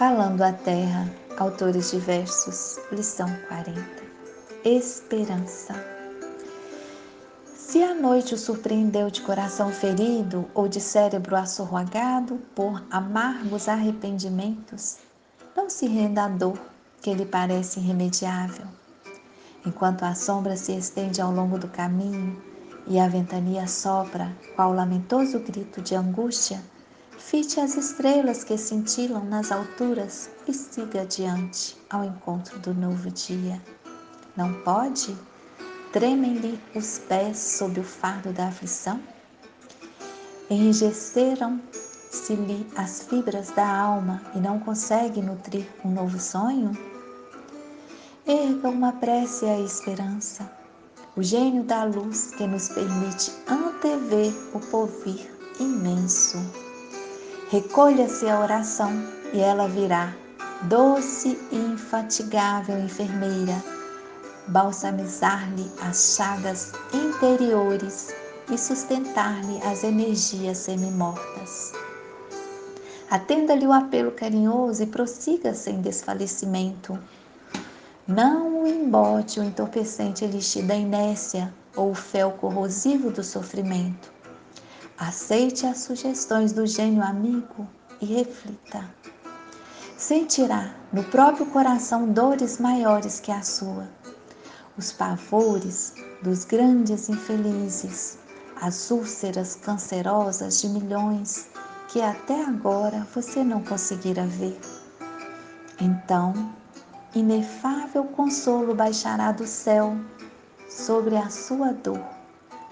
Falando a Terra, autores diversos, lição 40. Esperança. Se a noite o surpreendeu de coração ferido ou de cérebro assorragado por amargos arrependimentos, não se renda à dor que lhe parece irremediável. Enquanto a sombra se estende ao longo do caminho e a ventania sopra, qual lamentoso grito de angústia, Fite as estrelas que cintilam nas alturas e siga adiante ao encontro do novo dia. Não pode? Tremem-lhe os pés sob o fardo da aflição? Enrijeceram-se-lhe as fibras da alma e não consegue nutrir um novo sonho? Erga uma prece à esperança, o gênio da luz que nos permite antever o porvir imenso. Recolha-se a oração e ela virá, doce e infatigável enfermeira, balsamizar-lhe as chagas interiores e sustentar-lhe as energias semimortas. Atenda-lhe o apelo carinhoso e prossiga sem desfalecimento. Não o embote o entorpecente elixir da inércia ou o fel corrosivo do sofrimento Aceite as sugestões do gênio amigo e reflita. Sentirá no próprio coração dores maiores que a sua, os pavores dos grandes infelizes, as úlceras cancerosas de milhões que até agora você não conseguira ver. Então, inefável consolo baixará do céu sobre a sua dor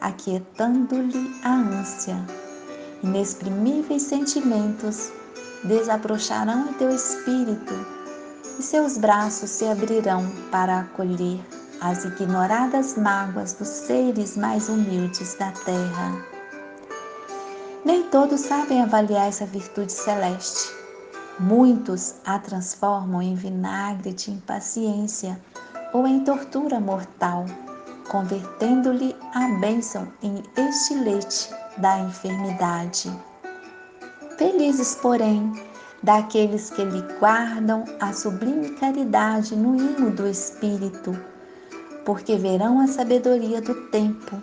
aquietando-lhe a ânsia. Inexprimíveis sentimentos desabrocharão em teu espírito e seus braços se abrirão para acolher as ignoradas mágoas dos seres mais humildes da terra. Nem todos sabem avaliar essa virtude celeste. Muitos a transformam em vinagre de impaciência ou em tortura mortal convertendo-lhe a bênção em estilete da enfermidade. Felizes, porém, daqueles que lhe guardam a sublime caridade no imo do Espírito, porque verão a sabedoria do tempo,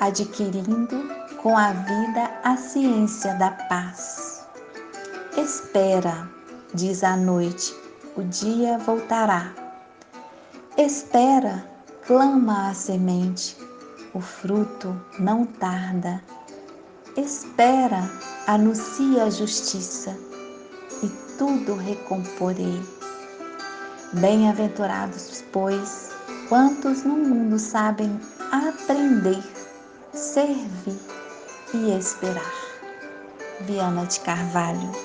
adquirindo com a vida a ciência da paz. Espera, diz a noite, o dia voltará. Espera, clama a semente, o fruto não tarda. Espera, anuncia a justiça, e tudo recomporei. Bem-aventurados, pois, quantos no mundo sabem aprender, servir e esperar. Viana de Carvalho